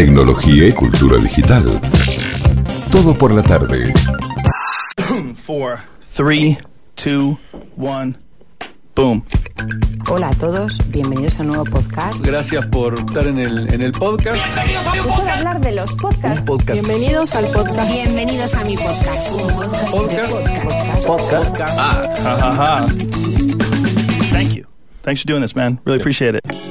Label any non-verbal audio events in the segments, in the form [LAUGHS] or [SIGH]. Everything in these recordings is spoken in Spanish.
tecnología y cultura digital. Todo por la tarde. 4, 3, 2, 1, boom. Hola a todos, bienvenidos a un nuevo podcast. Gracias por estar en el, en el podcast. Escucho de hablar de los podcasts. Bienvenidos al podcast. Bienvenidos a mi podcast. Podcast. Podcast. Ah, ha, ha, ha. Thank you. Thanks for doing this, man. Really appreciate it.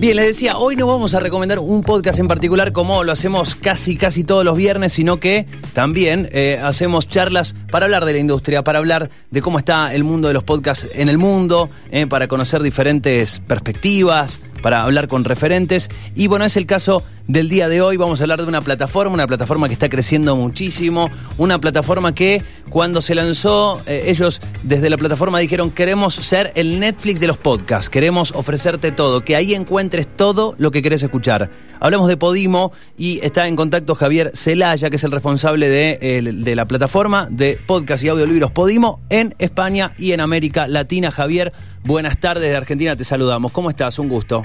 Bien, les decía, hoy no vamos a recomendar un podcast en particular como lo hacemos casi, casi todos los viernes, sino que también eh, hacemos charlas para hablar de la industria, para hablar de cómo está el mundo de los podcasts en el mundo, eh, para conocer diferentes perspectivas, para hablar con referentes. Y bueno, es el caso del día de hoy. Vamos a hablar de una plataforma, una plataforma que está creciendo muchísimo, una plataforma que cuando se lanzó, eh, ellos desde la plataforma dijeron, queremos ser el Netflix de los podcasts, queremos ofrecerte todo, que ahí encuentres todo lo que querés escuchar. Hablamos de Podimo y está en contacto Javier Celaya, que es el responsable de, de la plataforma de podcast y audiolibros Podimo en España y en América Latina. Javier, buenas tardes de Argentina, te saludamos. ¿Cómo estás? Un gusto.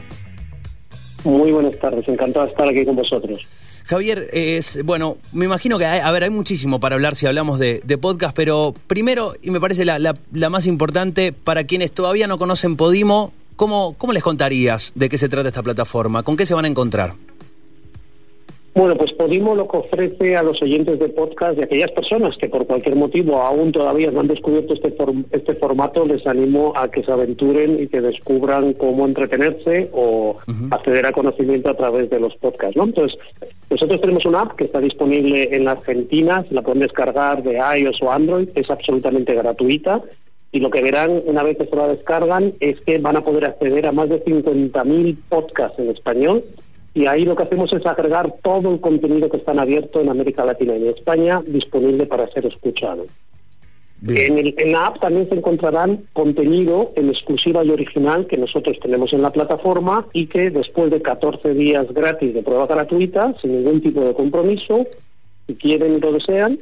Muy buenas tardes, encantado de estar aquí con vosotros. Javier, es bueno, me imagino que hay, a ver, hay muchísimo para hablar si hablamos de, de podcast, pero primero, y me parece la, la- la más importante, para quienes todavía no conocen Podimo, ¿cómo, ¿cómo les contarías de qué se trata esta plataforma? ¿Con qué se van a encontrar? Bueno, pues Podimo lo que ofrece a los oyentes de podcast y a aquellas personas que por cualquier motivo aún todavía no han descubierto este, form- este formato, les animo a que se aventuren y que descubran cómo entretenerse o acceder a conocimiento a través de los podcasts. ¿no? Entonces, nosotros tenemos una app que está disponible en la Argentina, se la pueden descargar de iOS o Android, es absolutamente gratuita. Y lo que verán una vez que se la descargan es que van a poder acceder a más de 50.000 podcasts en español y ahí lo que hacemos es agregar todo el contenido que están abierto en América Latina y en España disponible para ser escuchado. En, el- en la app también se encontrarán contenido en exclusiva y original que nosotros tenemos en la plataforma y que después de 14 días gratis de prueba gratuita, sin ningún tipo de compromiso, si quieren y lo desean,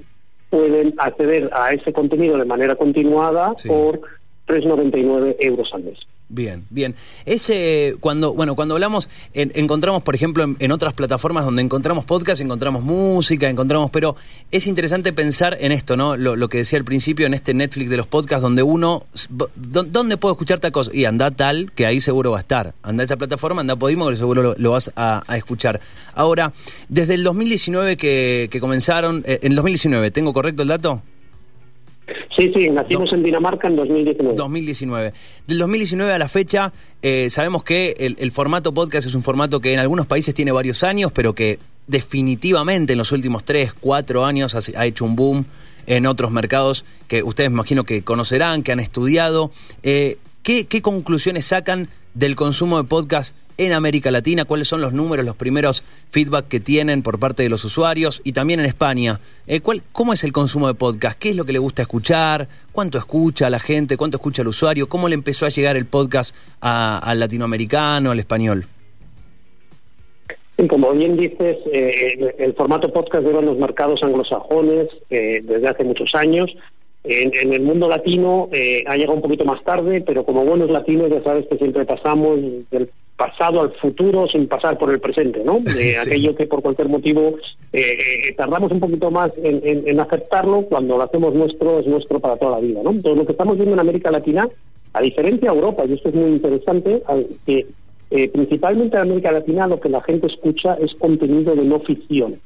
pueden acceder a ese contenido de manera continuada Sí. por 3,99 euros al mes. Bien, bien. Ese, cuando, bueno, cuando hablamos, en- encontramos, por ejemplo, en, otras plataformas donde encontramos podcast, encontramos música, encontramos, pero es interesante pensar en esto, ¿no? Lo, que decía al principio, en este Netflix de los podcasts, donde uno, s- b- ¿dó- ¿dónde puedo escuchar tal cosa? Y anda tal, que ahí seguro va a estar. Anda esa plataforma, anda Podimo, que seguro lo, lo vas a, a escuchar. Ahora, desde el 2019 que, que comenzaron, eh, en 2019, ¿tengo correcto el dato? Sí, sí, nacimos en Dinamarca en 2019. 2019. Del 2019 a la fecha, eh, sabemos que el, el formato podcast es un formato que en algunos países tiene varios años, pero que definitivamente en los últimos 3, 4 años ha, ha hecho un boom en otros mercados que ustedes me imagino que conocerán, que han estudiado. Eh, ¿qué, qué conclusiones sacan del consumo de podcast en América Latina? ¿Cuáles son los números, los primeros feedback que tienen por parte de los usuarios? Y también en España, eh, ¿cuál, ¿cómo es el consumo de podcast? ¿Qué es lo que le gusta escuchar? ¿Cuánto escucha la gente? ¿Cuánto escucha el usuario? ¿Cómo le empezó a llegar el podcast al latinoamericano, al español? Como bien dices, eh, el formato podcast lleva en los mercados anglosajones eh, desde hace muchos años. En, en el mundo latino eh, ha llegado un poquito más tarde, pero como buenos latinos ya sabes que siempre pasamos del pasado al futuro sin pasar por el presente, ¿no? [LAUGHS] Sí. Aquello que por cualquier motivo eh, eh, tardamos un poquito más en, en- en aceptarlo, cuando lo hacemos nuestro es nuestro para toda la vida, ¿no? Entonces lo que estamos viendo en América Latina, a diferencia de Europa, y esto es muy interesante, que eh, principalmente en América Latina lo que la gente escucha es contenido de no ficción.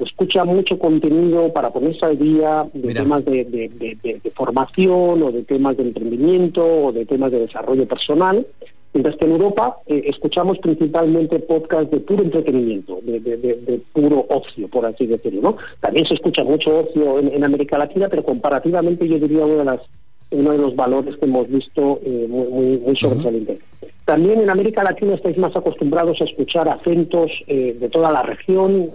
Escucha mucho contenido para ponerse al día de Mira. temas de, de- de- de- de formación o de temas de emprendimiento o de temas de desarrollo personal. Mientras que en Europa eh, escuchamos principalmente podcasts de puro entretenimiento, de, de- de- de puro ocio, por así decirlo. ¿no? También se escucha mucho ocio en, en América Latina, pero comparativamente yo diría una de las uno de los valores que hemos visto eh, muy, muy, muy sobresaliente. También en América Latina estáis más acostumbrados a escuchar acentos eh, de toda la región,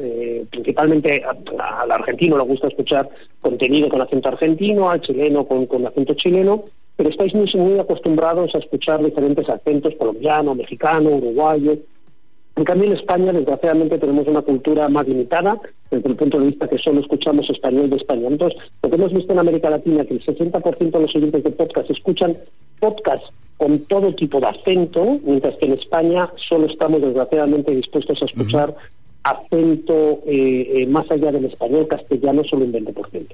principalmente al argentino le gusta escuchar contenido con acento argentino, al chileno con, con acento chileno, pero estáis muy, muy acostumbrados a escuchar diferentes acentos colombiano, mexicano, uruguayo. En cambio, en España, desgraciadamente, tenemos una cultura más limitada desde el punto de vista que solo escuchamos español de España. Entonces, lo que hemos visto en América Latina, que el 60% de los oyentes de podcast escuchan podcast con todo tipo de acento, mientras que en España solo estamos, desgraciadamente, dispuestos a escuchar acento eh, eh, más allá del español castellano, solo un 20%.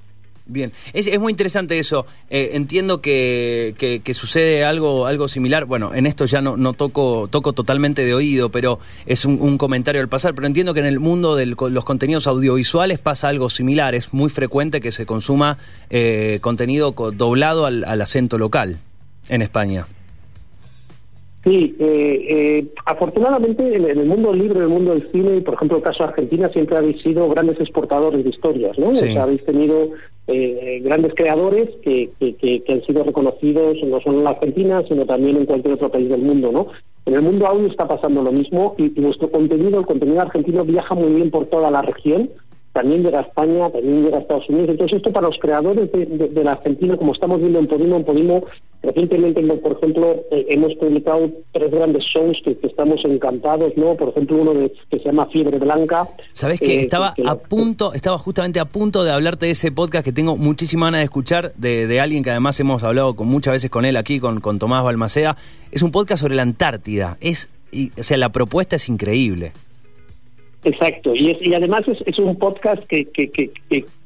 Bien, es, es, muy interesante eso. Eh, entiendo que, sucede algo, algo similar. Bueno, en esto ya no, no toco, toco totalmente de oído, pero es un, comentario al pasar. Pero entiendo que en el mundo de los contenidos audiovisuales pasa algo similar. Es muy frecuente que se consuma eh, contenido doblado al, acento local en España. Sí, eh, afortunadamente en, el mundo del libro, en el mundo del cine, y por ejemplo el caso de Argentina, siempre habéis sido grandes exportadores de historias, ¿no? O sea, habéis tenido eh, grandes creadores que, que, han sido reconocidos no solo en la Argentina, sino también en cualquier otro país del mundo, ¿no? En el mundo audio está pasando lo mismo y, nuestro contenido, el contenido argentino, viaja muy bien por toda la región también llega a España, también llega a Estados Unidos. Entonces, esto para los creadores de, la Argentina, como estamos viendo en Podimo, en Podimo, recientemente, por ejemplo, eh, hemos publicado tres grandes shows que, estamos encantados, ¿no? Por ejemplo, uno de, que se llama Fiebre Blanca. Sabes que eh, estaba a punto, estaba justamente a punto de hablarte de ese podcast que tengo muchísima ganas de escuchar, de, alguien que además hemos hablado con, muchas veces con él aquí, con, con Tomás Balmaceda. Es un podcast sobre la Antártida. Es, o sea, la propuesta es increíble. Exacto, y, y además es, un podcast que, que, que,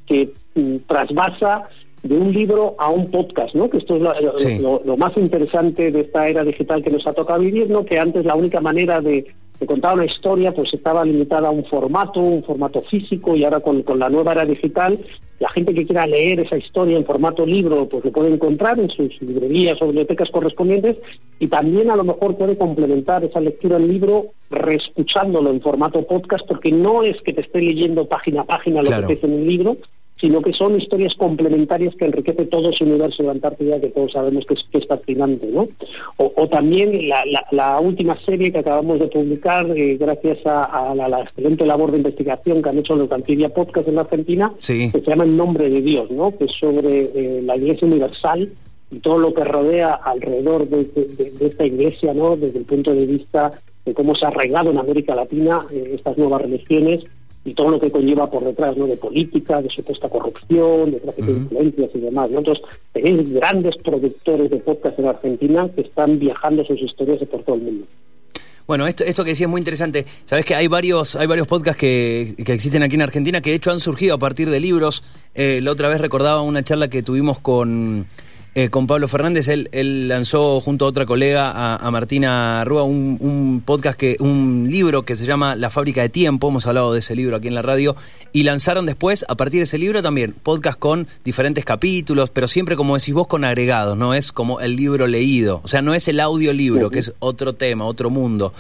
que, mm, trasvasa de un libro a un podcast, ¿no? Que esto es lo, más interesante de esta era digital que nos ha tocado vivir, ¿no? Que antes la única manera de, contar una historia pues estaba limitada a un formato, un formato físico, y ahora con, con la nueva era digital la gente que quiera leer esa historia en formato libro, pues lo puede encontrar en sus librerías o bibliotecas correspondientes y también a lo mejor puede complementar esa lectura en libro reescuchándolo en formato podcast, porque no es que te esté leyendo página a página lo que dice en el libro, sino que son historias complementarias que enriquece todo ese universo de Antártida que todos sabemos que es, que fascinante, ¿no? O, también la, la, última serie que acabamos de publicar, eh, gracias a, la, excelente labor de investigación que han hecho los Antibia Podcast en la Argentina, que se llama En Nombre de Dios, ¿no? Que es sobre eh, la Iglesia Universal y todo lo que rodea alrededor de, esta iglesia, ¿no? Desde el punto de vista de cómo se ha arraigado en América Latina eh, estas nuevas religiones y todo lo que conlleva por detrás, ¿no? De política, de supuesta corrupción, de tráfico de influencias y demás. ¿no? Entonces, tenéis grandes productores de podcast en Argentina que están viajando sus historias por todo el mundo. Bueno, esto, esto que decía es muy interesante. Sabes que hay varios, hay varios podcasts que, que, existen aquí en Argentina que de hecho han surgido a partir de libros. Eh, la otra vez recordaba una charla que tuvimos con eh, con Pablo Fernández. Él, él, lanzó junto a otra colega, a, Martina Rúa, un, podcast, que un libro que se llama La fábrica de tiempo. Hemos hablado de ese libro aquí en la radio. Y lanzaron después, a partir de ese libro también, podcast con diferentes capítulos, pero siempre, como decís vos, con agregados. No es como el libro leído. O sea, no es el audiolibro, que es otro tema, otro mundo.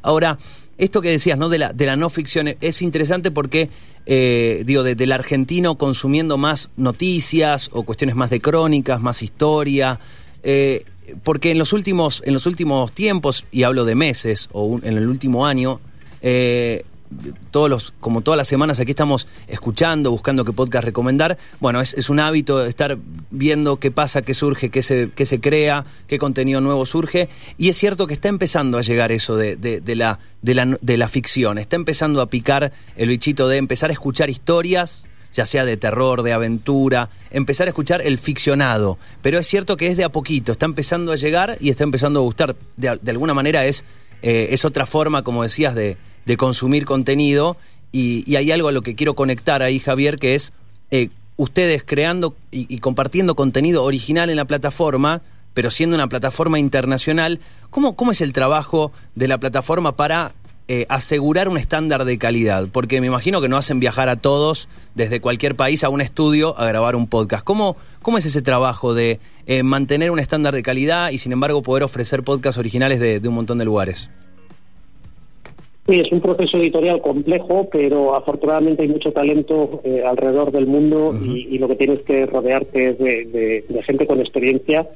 Ahora, esto que decías, ¿no? De la, de la no ficción es interesante porque eh, digo, de, del argentino consumiendo más noticias o cuestiones más de crónicas, más historia. Eh, porque en los últimos, en los últimos tiempos, y hablo de meses, o en el último año, eh, todos los, como todas las semanas aquí estamos escuchando, buscando qué podcast recomendar. Bueno, es, un hábito estar viendo qué pasa, qué surge, qué se, qué se crea, qué contenido nuevo surge. Y es cierto que está empezando a llegar eso de, de, la, de, la, de la ficción. Está empezando a picar el bichito de empezar a escuchar historias ya sea de terror, de aventura, empezar a escuchar el ficcionado. Pero es cierto que es de a poquito, está empezando a llegar y está empezando a gustar. De, alguna manera es, eh, es otra forma, como decías, de, de consumir contenido. Y, hay algo a lo que quiero conectar ahí, Javier, que es eh, ustedes creando y, compartiendo contenido original en la plataforma, pero siendo una plataforma internacional. ¿Cómo, cómo es el trabajo de la plataforma para eh, asegurar un estándar de calidad? Porque me imagino que no hacen viajar a todos desde cualquier país a un estudio a grabar un podcast. ¿Cómo, cómo es ese trabajo de eh, mantener un estándar de calidad y sin embargo poder ofrecer podcasts originales de un montón de lugares? Sí, es un proceso editorial complejo, pero afortunadamente hay mucho talento eh, alrededor del mundo y, lo que tienes que rodearte es de, gente con experiencia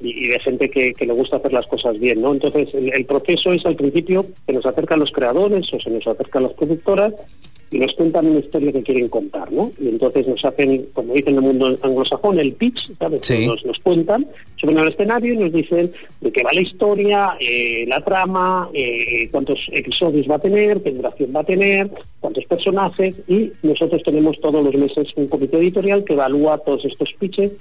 y, de gente que, le gusta hacer las cosas bien, ¿no? Entonces, el, proceso es al principio que nos acercan los creadores o se nos acercan las productoras y nos cuentan una historia que quieren contar, ¿no? Y entonces nos hacen, como dicen en el mundo anglosajón, el pitch, ¿sabes? Sí. Nos, nos cuentan, suben al escenario y nos dicen de qué va la historia, eh, la trama, eh, cuántos episodios va a tener, qué duración va a tener, cuántos personajes, y nosotros tenemos todos los meses un comité editorial que evalúa todos estos pitches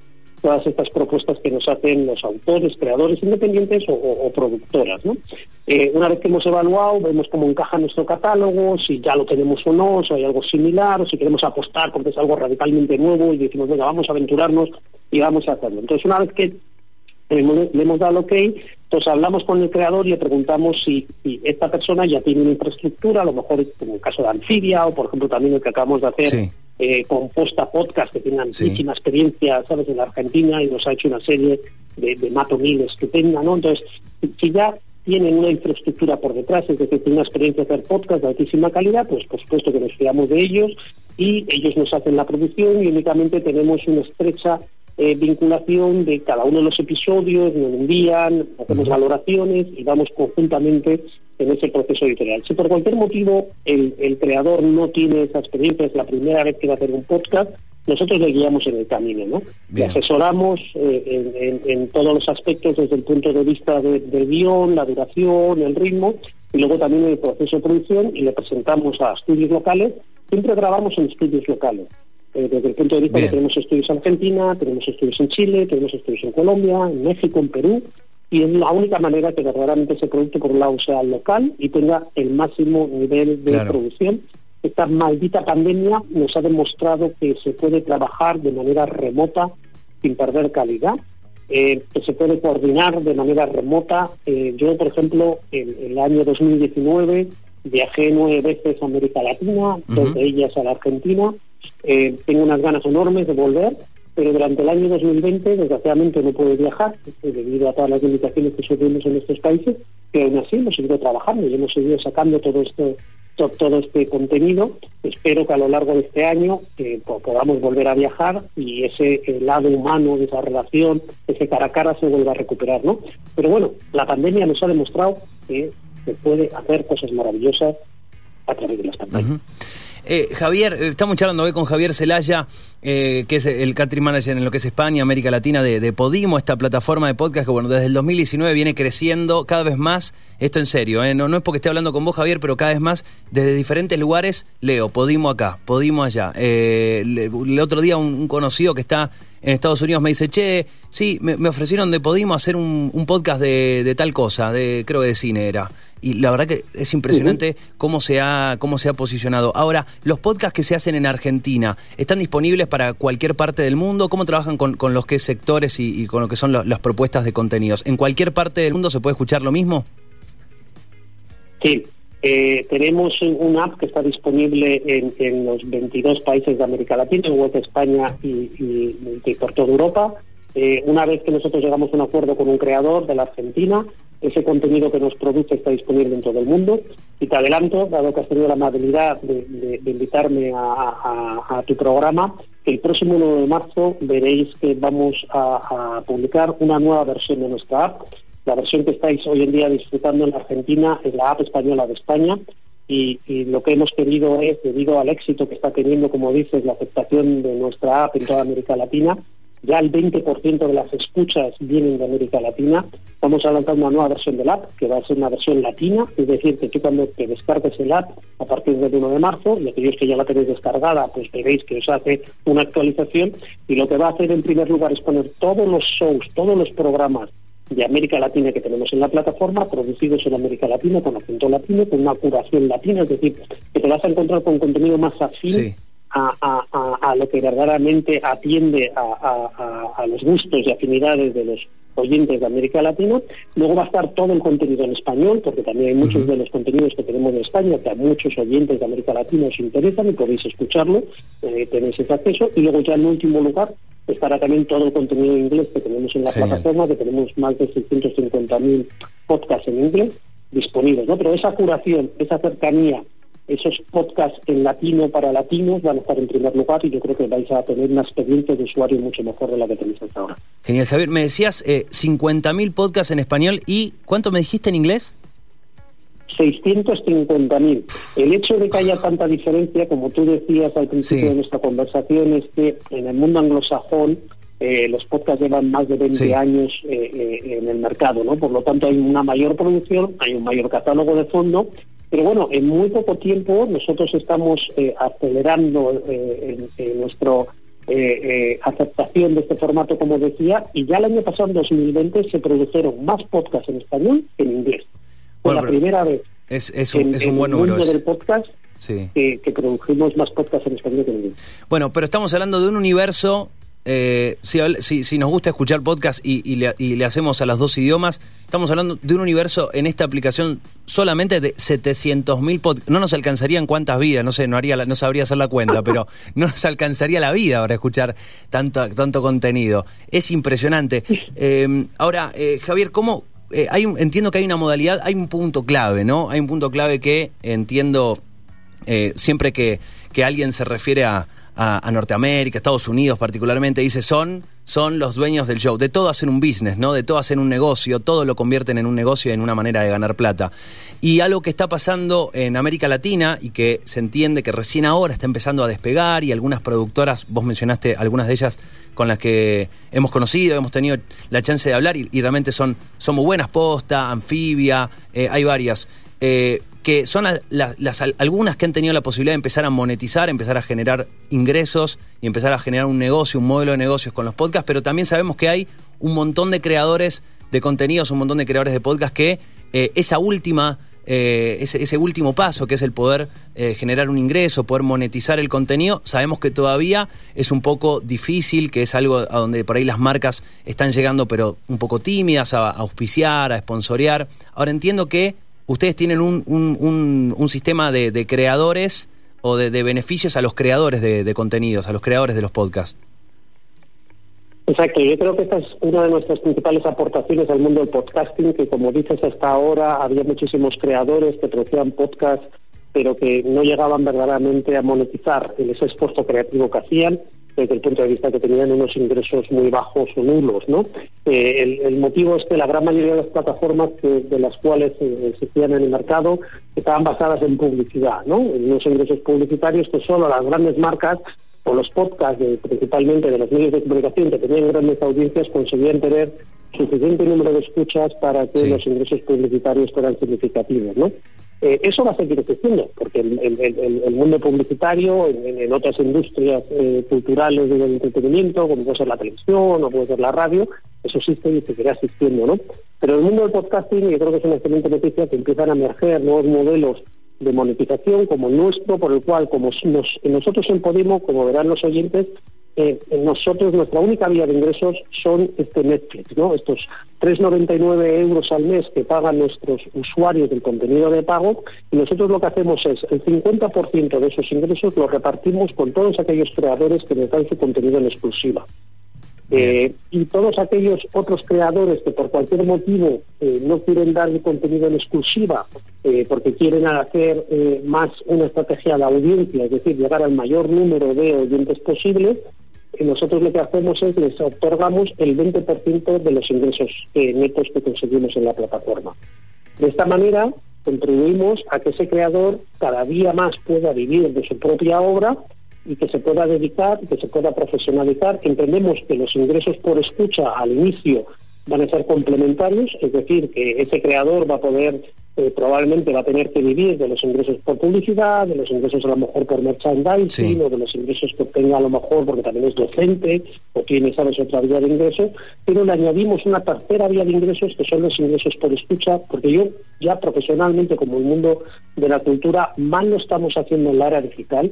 todas estas propuestas que nos hacen los autores, creadores independientes o, productoras. ¿no? Eh, una vez que hemos evaluado, vemos cómo encaja nuestro catálogo, si ya lo tenemos o no, si hay algo similar, o si queremos apostar porque es algo radicalmente nuevo y decimos, venga, vamos a aventurarnos y vamos a hacerlo. Entonces, una vez que le hemos, dado ok, entonces hablamos con el creador y le preguntamos si, si esta persona ya tiene una infraestructura, a lo mejor como el caso de Anfibia o por ejemplo también el que acabamos de hacer Sí. Eh, con Posta Podcast, que tiene Sí. muchísima experiencia, ¿sabes?, en la Argentina y nos ha hecho una serie de, de Mato Mil estupenda, ¿no? Entonces, si- si ya tienen una infraestructura por detrás, es decir, tienen una experiencia de hacer podcast de altísima calidad, pues por supuesto que nos fiamos de ellos y ellos nos hacen la producción y únicamente tenemos una estrecha eh, vinculación de cada uno de los episodios, nos envían, hacemos valoraciones y vamos conjuntamente en ese proceso editorial. Si por cualquier motivo el, el creador no tiene esa experiencia, es la primera vez que va a hacer un podcast, nosotros le guiamos en el camino, ¿no? Le asesoramos eh, en, en- en todos los aspectos desde el punto de vista de- del guion, la duración, el ritmo, y luego también en el proceso de producción y le presentamos a estudios locales. Siempre grabamos en estudios locales. Eh, desde el punto de vista Bien. que tenemos estudios en Argentina, tenemos estudios en Chile, tenemos estudios en Colombia, en México, en Perú, y es la única manera que verdaderamente ese producto, por un lado, sea local y tenga el máximo nivel de Claro. producción. Esta maldita pandemia nos ha demostrado que se puede trabajar de manera remota sin perder calidad, eh, que se puede coordinar de manera remota. Eh, yo, por ejemplo, en el año 2019 viajé nueve veces a América Latina, dos de ellas a la Argentina. Eh, tengo unas ganas enormes de volver, pero durante el año 2020 desgraciadamente no pude viajar debido a todas las limitaciones que sufrimos en estos países, pero aún así hemos seguido trabajando y hemos seguido sacando todo esto to- todo este contenido. Espero que a lo largo de este año eh, po- podamos volver a viajar y ese eh, lado humano de esa relación, ese cara a cara se vuelva a recuperar, ¿no? Pero bueno, la pandemia nos ha demostrado que se puede hacer cosas maravillosas a través de las. Ujú. Eh, Javier, eh, estamos charlando hoy con Javier Celaya, eh, que es el country manager en lo que es España, América Latina de, Podimo, esta plataforma de podcast que bueno, desde el 2019 viene creciendo cada vez más. Esto en serio, eh, no, no es porque esté hablando con vos, Javier, pero cada vez más desde diferentes lugares leo Podimo acá, Podimo allá. El otro día un conocido que está en Estados Unidos me dice, che, sí, me, me ofrecieron de Podimo hacer un, un podcast de, de tal cosa, de creo que de cine era. Y la verdad que es impresionante cómo se ha cómo se ha posicionado. Ahora, los podcasts que se hacen en Argentina, ¿están disponibles para cualquier parte del mundo? ¿Cómo trabajan con, con los que sectores y, y con lo que son lo- las propuestas de contenidos? ¿En cualquier parte del mundo se puede escuchar lo mismo? Sí, eh, tenemos un- app que está disponible en, los 22 países de América Latina, igual que España y, por toda Europa. Eh, una vez que nosotros llegamos a un acuerdo con un creador de la Argentina, ese contenido que nos produce está disponible en todo el mundo. Y te adelanto, dado que has tenido la amabilidad de, invitarme a, tu programa, el próximo 1 de marzo veréis que vamos a, a publicar una nueva versión de nuestra app. La versión que estáis hoy en día disfrutando en Argentina es la app española de España. Y, lo que hemos querido es, debido al éxito que está teniendo, como dices, la aceptación de nuestra app en toda América Latina, ya el 20% de las escuchas vienen de América Latina. Vamos a lanzar una nueva versión del app, que va a ser una versión latina, es decir, que tú cuando te descargues el app a partir del 1 de marzo, y aquellos que ya la tenéis descargada, pues veréis que os hace una actualización, y lo que va a hacer en primer lugar es poner todos los shows, todos los programas de América Latina que tenemos en la plataforma, producidos en América Latina, con acento latino, con una curación latina, es decir, que te vas a encontrar con contenido más afín Sí. a, a- a- a lo que verdaderamente atiende a, los gustos y afinidades de los oyentes de América Latina. Luego va a estar todo el contenido en español, porque también hay muchos de los contenidos que tenemos de España que a muchos oyentes de América Latina os interesan y podéis escucharlo, eh, tenéis ese acceso. Y luego ya en último lugar estará también todo el contenido en inglés que tenemos en la Genial. plataforma, que tenemos más de 650.000 podcasts en inglés disponibles. ¿no? Pero esa curación, esa cercanía esos podcasts en latino para latinos van a estar en primer lugar y yo creo que vais a tener una experiencia de usuario mucho mejor de la que tenéis hasta ahora. Genial, Javier. Me decías eh, 50.000 podcasts en español y ¿cuánto me dijiste en inglés? 650.000. El hecho de que haya tanta diferencia, como tú decías al principio Sí. de nuestra conversación, es que en el mundo anglosajón eh, los podcasts llevan más de 20 Sí. años eh, eh, en el mercado, ¿no? Por lo tanto hay una mayor producción, hay un mayor catálogo de fondo, pero bueno, en muy poco tiempo nosotros estamos acelerando en, en nuestro eh, eh, aceptación de este formato, como decía, y ya el año pasado, en 2020, se produjeron más podcasts en español que en inglés. Fue Bueno, la primera vez Es, es un, en, es en buen el mundo del podcast Sí. que, que produjimos más podcasts en español que en inglés. Bueno, pero estamos hablando de un universo. eh, si, si- si nos gusta escuchar podcast y, y le, y le hacemos a los dos idiomas, estamos hablando de un universo en esta aplicación solamente de 700.000 podcasts. No nos alcanzarían cuántas vidas, no sé, no, haría la- no sabría hacer la cuenta, pero [LAUGHS] no nos alcanzaría la vida para escuchar tanto, tanto contenido. Es impresionante. [LAUGHS] Eh, ahora, eh, Javier, ¿cómo, eh, hay entiendo que hay una modalidad, hay un punto clave, ¿no? Hay un punto clave que entiendo eh, siempre que, que alguien se refiere a, a- a Norteamérica, Estados Unidos particularmente, dice son, son los dueños del show. De todo hacen un business, ¿no? De todo hacen un negocio, todo lo convierten en un negocio y en una manera de ganar plata. Y algo que está pasando en América Latina y que se entiende que recién ahora está empezando a despegar y algunas productoras, vos mencionaste algunas de ellas con las que hemos conocido, hemos tenido la chance de hablar y, realmente son, son muy buenas, Posta, Anfibia, eh, hay varias. Eh, que son la- la- las, al- algunas que han tenido la posibilidad de empezar a monetizar, empezar a generar ingresos y empezar a generar un negocio, un modelo de negocios con los podcasts, pero también sabemos que hay un montón de creadores de contenidos, un montón de creadores de podcast que eh, esa última, eh, ese, último paso, que es el poder eh, generar un ingreso, poder monetizar el contenido, sabemos que todavía es un poco difícil, que es algo a donde por ahí las marcas están llegando, pero un poco tímidas a, a auspiciar, a sponsorear. Ahora entiendo que ustedes tienen un, un- un- sistema de, de creadores o de, de beneficios a los creadores de, de contenidos, a los creadores de los podcasts. Exacto, yo creo que esta es una de nuestras principales aportaciones al mundo del podcasting, que como dices hasta ahora había muchísimos creadores que producían podcasts, pero que no llegaban verdaderamente a monetizar ese esfuerzo creativo que hacían, desde el punto de vista que tenían unos ingresos muy bajos o nulos, ¿no? Eh, el, el motivo es que la gran mayoría de las plataformas que- de las cuales eh, existían en el mercado estaban basadas en publicidad, ¿no? En unos ingresos publicitarios que solo las grandes marcas o los podcasts, de- principalmente de los medios de comunicación que tenían grandes audiencias, conseguían tener suficiente número de escuchas para que Sí. los ingresos publicitarios fueran significativos, ¿no? Eh, eso va a seguir existiendo, porque el, mundo publicitario, en, otras industrias eh, culturales del entretenimiento, como puede ser la televisión o puede ser la radio, eso existe y seguirá existiendo, ¿no? Pero el mundo del podcasting, yo creo que es una excelente noticia que empiezan a emerger nuevos modelos de monetización como el nuestro, por el cual, como nos, nosotros en Podimo, como verán los oyentes, eh, nosotros, nuestra única vía de ingresos son este Netflix, ¿no? Estos 3,99 euros al mes que pagan nuestros usuarios del contenido de pago, y nosotros lo que hacemos es el 50% de esos ingresos los repartimos con todos aquellos creadores que nos dan su contenido en exclusiva. Eh, y todos aquellos otros creadores que por cualquier motivo eh, no quieren dar el contenido en exclusiva eh, porque quieren hacer más una estrategia de audiencia, es decir, llegar al mayor número de oyentes posibles, eh, nosotros lo que hacemos es les otorgamos el 20% de los ingresos eh, netos que conseguimos en la plataforma. De esta manera contribuimos a que ese creador cada día más pueda vivir de su propia obra y que se pueda dedicar, que se pueda profesionalizar. Entendemos que los ingresos por escucha al inicio van a ser complementarios, es decir, que ese creador va a poder, eh, probablemente va a tener que vivir de los ingresos por publicidad, de los ingresos a lo mejor por merchandising, Sí. o de los ingresos que obtenga a lo mejor porque también es docente o tiene, sabes, otra vía de ingresos, pero le añadimos una tercera vía de ingresos que son los ingresos por escucha, porque yo ya profesionalmente, como el mundo de la cultura, mal lo estamos haciendo en la era digital,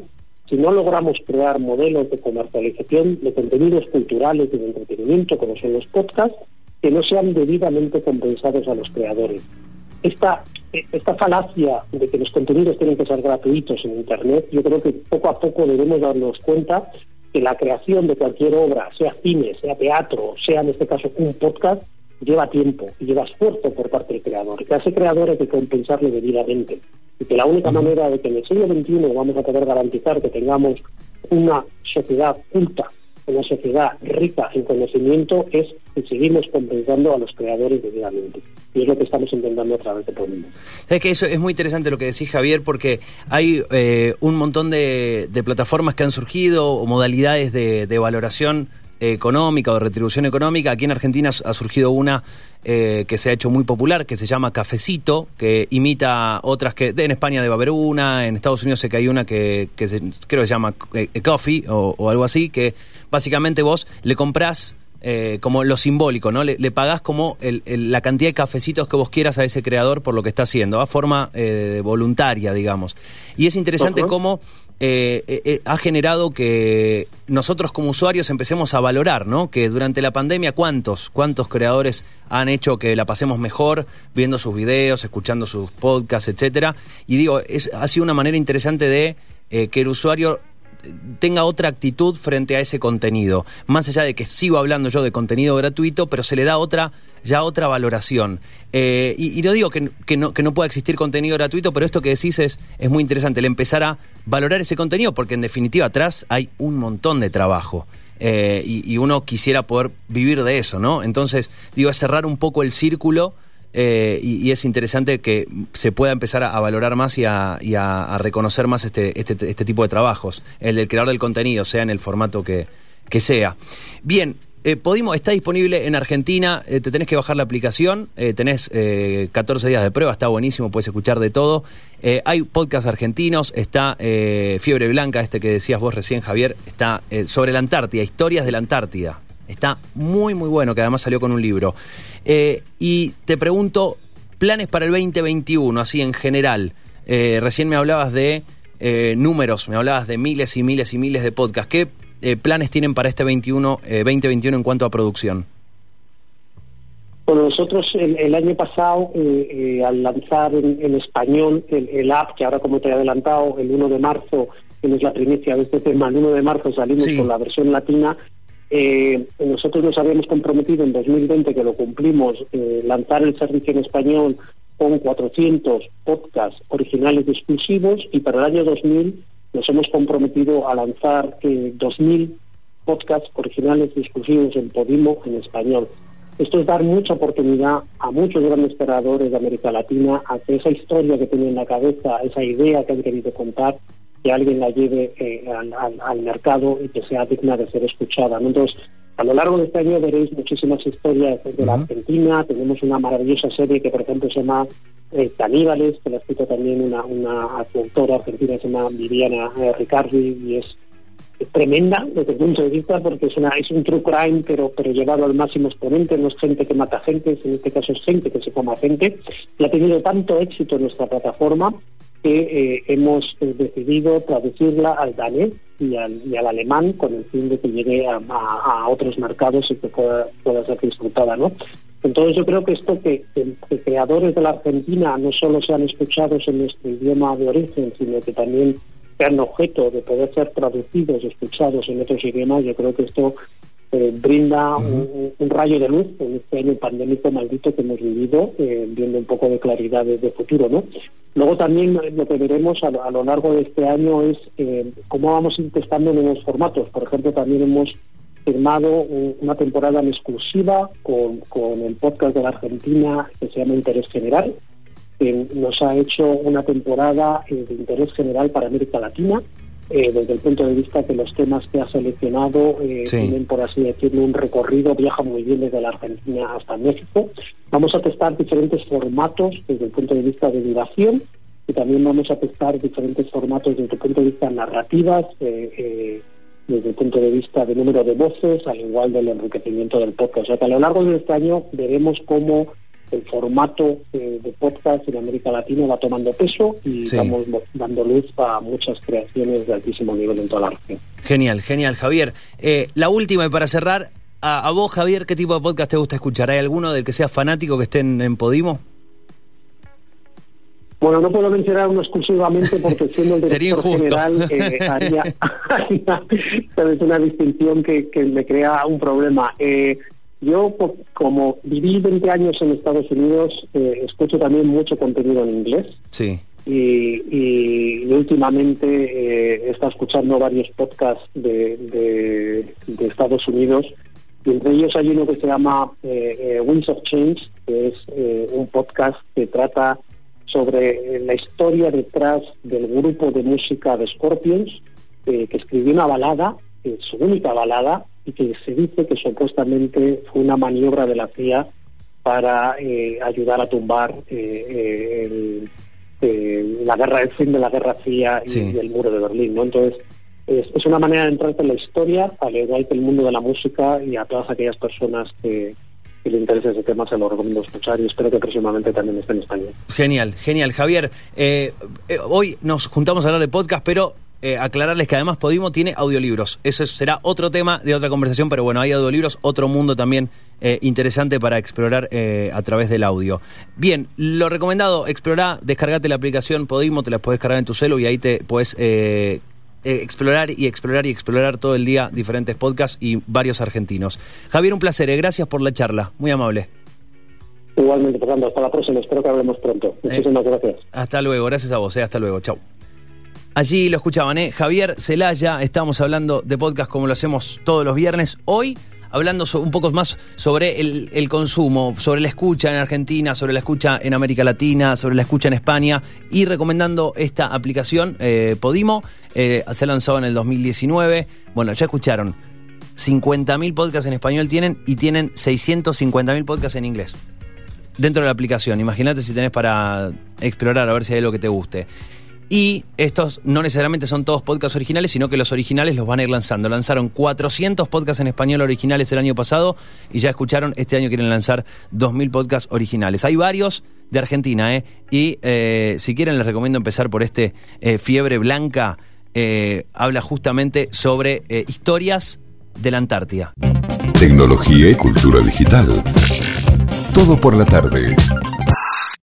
si no logramos crear modelos de comercialización de contenidos culturales y de entretenimiento, como son los podcasts, que no sean debidamente compensados a los creadores. Esta, esta falacia de que los contenidos tienen que ser gratuitos en Internet, yo creo que poco a poco debemos darnos cuenta que la creación de cualquier obra, sea cine, sea teatro, sea en este caso un podcast, lleva tiempo y lleva esfuerzo por parte del creador. Que a ese creador hay que compensarle debidamente. Y que la única manera de que en el siglo XXI vamos a poder garantizar que tengamos una sociedad culta, una sociedad rica en conocimiento, es y seguimos compensando a los creadores debidamente. Y es lo que estamos intentando a través de Podimo. Sabes que eso es muy interesante lo que decís, Javier, porque hay eh, un montón de, de, plataformas que han surgido o modalidades de, valoración económica o de retribución económica. Aquí en Argentina ha surgido una eh, que se ha hecho muy popular, que se llama Cafecito, que imita otras que... En España debe haber una, en Estados Unidos sé que hay una que, que se, creo que se llama eh, Coffee o, o, algo así, que básicamente vos le comprás... Eh, como lo simbólico, ¿no? Le, le pagás como el, el, la cantidad de cafecitos que vos quieras a ese creador por lo que está haciendo, a forma eh, voluntaria, digamos. Y es interesante uh -huh. cómo eh, ha generado que nosotros como usuarios empecemos a valorar, ¿no? Que durante la pandemia, ¿cuántos, cuántos creadores han hecho que la pasemos mejor viendo sus videos, escuchando sus podcasts, etcétera? Y digo, es, ha sido una manera interesante de que el usuario tenga otra actitud frente a ese contenido. Más allá de que sigo hablando yo de contenido gratuito, pero se le da otra, ya otra valoración. Eh, y, y, no digo que, que, no, que no pueda existir contenido gratuito, pero esto que decís es, es muy interesante, el empezar a valorar ese contenido, porque en definitiva atrás hay un montón de trabajo. Eh, y, y, uno quisiera poder vivir de eso, ¿no? Entonces, digo, es cerrar un poco el círculo eh, y, es interesante que se pueda empezar a, valorar más y, a, reconocer más este, este, este, tipo de trabajos, el del creador del contenido, sea en el formato que, sea. Bien, eh, está disponible en Argentina, eh, te tenés que bajar la aplicación, eh, tenés 14 días de prueba, está buenísimo, puedes escuchar de todo. Hay podcasts argentinos, está Fiebre Blanca, este que decías vos recién, Javier, está sobre la Antártida, historias de la Antártida. Está muy, muy bueno, que además salió con un libro. Eh, y te pregunto, planes para el 2021, así en general. Eh, recién me hablabas de eh, números, me hablabas de miles y miles y miles de podcasts. ¿Qué planes tienen para este 21, 2021 en cuanto a producción? Bueno, nosotros el, el año pasado, al lanzar en, en español el, el, app, que ahora como te he adelantado, el 1 de marzo, tienes la primicia de este tema, el 1 de marzo salimos sí. con la versión latina, eh, nosotros nos habíamos comprometido en 2020, que lo cumplimos, eh, lanzar el servicio en español con 400 podcasts originales exclusivos y para el año 2000 nos hemos comprometido a lanzar eh, 2.000 podcasts originales exclusivos en Podimo en español. Esto es dar mucha oportunidad a muchos grandes creadores de América Latina a que esa historia que tienen en la cabeza, esa idea que han querido contar, que alguien la lleve eh, al, al, al, mercado y que sea digna de ser escuchada. ¿no? Entonces, a lo largo de este año veréis muchísimas historias de uh -huh. la Argentina. Tenemos una maravillosa serie que, por ejemplo, se llama eh, Caníbales, que la ha escrito también una, una autora argentina, se llama Viviana eh, Ricardi, y es, es, tremenda desde el punto de vista porque es, una, es un true crime, pero, pero llevado al máximo exponente. No es gente que mata gente, en este caso es gente que se coma gente. Y ha tenido tanto éxito en nuestra plataforma que eh, hemos eh, decidido traducirla al danés y al, y al, alemán con el fin de que llegue a, a, otros mercados y que pueda, pueda, ser disfrutada, ¿no? Entonces yo creo que esto que, que, que, creadores de la Argentina no solo sean escuchados en nuestro idioma de origen, sino que también sean objeto de poder ser traducidos, escuchados en otros idiomas, yo creo que esto eh, brinda uh -huh. un, un, rayo de luz en este año pandémico maldito que hemos vivido, eh, viendo un poco de claridad de, de, futuro, ¿no? Luego también lo que veremos a, a lo largo de este año es eh, cómo vamos a ir testando nuevos formatos. Por ejemplo, también hemos firmado una temporada en exclusiva con, con el podcast de la Argentina que se llama Interés General, que nos ha hecho una temporada eh, de interés general para América Latina, eh, desde el punto de vista que los temas que ha seleccionado eh, sí. tienen, por así decirlo, un recorrido, viaja muy bien desde la Argentina hasta México. Vamos a testar diferentes formatos desde el punto de vista de duración y también vamos a testar diferentes formatos desde el punto de vista narrativas, eh, eh, desde el punto de vista de número de voces, al igual del enriquecimiento del podcast. O sea que a lo largo de este año veremos cómo el formato eh, de podcast en América Latina va tomando peso y sí. estamos dando luz a muchas creaciones de altísimo nivel en toda la región. Genial, genial, Javier. Eh, la última y para cerrar, a, a, vos, Javier, ¿qué tipo de podcast te gusta escuchar? ¿Hay alguno del que sea fanático que esté en, en Podimo? Bueno, no puedo mencionar uno exclusivamente porque siendo el [LAUGHS] director general eh, [LAUGHS] haría, [LAUGHS] haría una distinción que, que me crea un problema. Eh, yo, como viví 20 años en Estados Unidos, eh, escucho también mucho contenido en inglés. Sí. Y, últimamente eh, he estado escuchando varios podcasts de, de, de Estados Unidos Y entre ellos hay uno que se llama eh, eh, Winds of Change, que es eh, un podcast que trata sobre la historia detrás del grupo de música de Scorpions, que escribió una balada, su única balada, y que se dice que supuestamente fue una maniobra de la CIA para ayudar a tumbar el, la guerra, el fin de la guerra fría y, el muro de Berlín, ¿no? Entonces es, una manera de entrar en la historia, al igual que el mundo de la música y a todas aquellas personas que, que le interesa ese tema se lo recomiendo escuchar y espero que próximamente también esté en español. Genial, genial. Javier, eh, eh, hoy nos juntamos a hablar de podcast, pero eh, aclararles que además Podimo tiene audiolibros. Eso será otro tema de otra conversación, pero bueno, hay audiolibros, otro mundo también interesante para explorar a través del audio. Bien, lo recomendado, explorar, descargate la aplicación Podimo, te la puedes cargar en tu celu y ahí te puedes eh, explorar y explorar y explorar todo el día diferentes podcasts y varios argentinos. Javier, un placer, eh, gracias por la charla, muy amable. Igualmente, Fernando, hasta la próxima, espero que hablemos pronto. Eh, Muchísimas gracias. Hasta luego, gracias a vos, hasta luego, chau. Allí lo escuchaban, ¿eh? Javier Celaya, estamos hablando de podcast como lo hacemos todos los viernes. Hoy hablando un poco más sobre el, consumo, sobre la escucha en Argentina, sobre la escucha en América Latina, sobre la escucha en España y recomendando esta aplicación eh, Podimo. Eh, se lanzó en el 2019. Bueno, ya escucharon. 50.000 podcasts en español tienen y tienen 650.000 podcasts en inglés. Dentro de la aplicación. Imagínate si tenés para explorar a ver si hay algo que te guste. Y estos no necesariamente son todos podcasts originales, sino que los originales los van a ir lanzando. Lanzaron 400 podcasts en español originales el año pasado y ya escucharon, este año quieren lanzar 2.000 podcasts originales. Hay varios de Argentina, ¿eh? Y eh, si quieren les recomiendo empezar por este eh, Fiebre Blanca. Eh, habla justamente sobre historias de la Antártida. Tecnología y cultura digital. Todo por la tarde.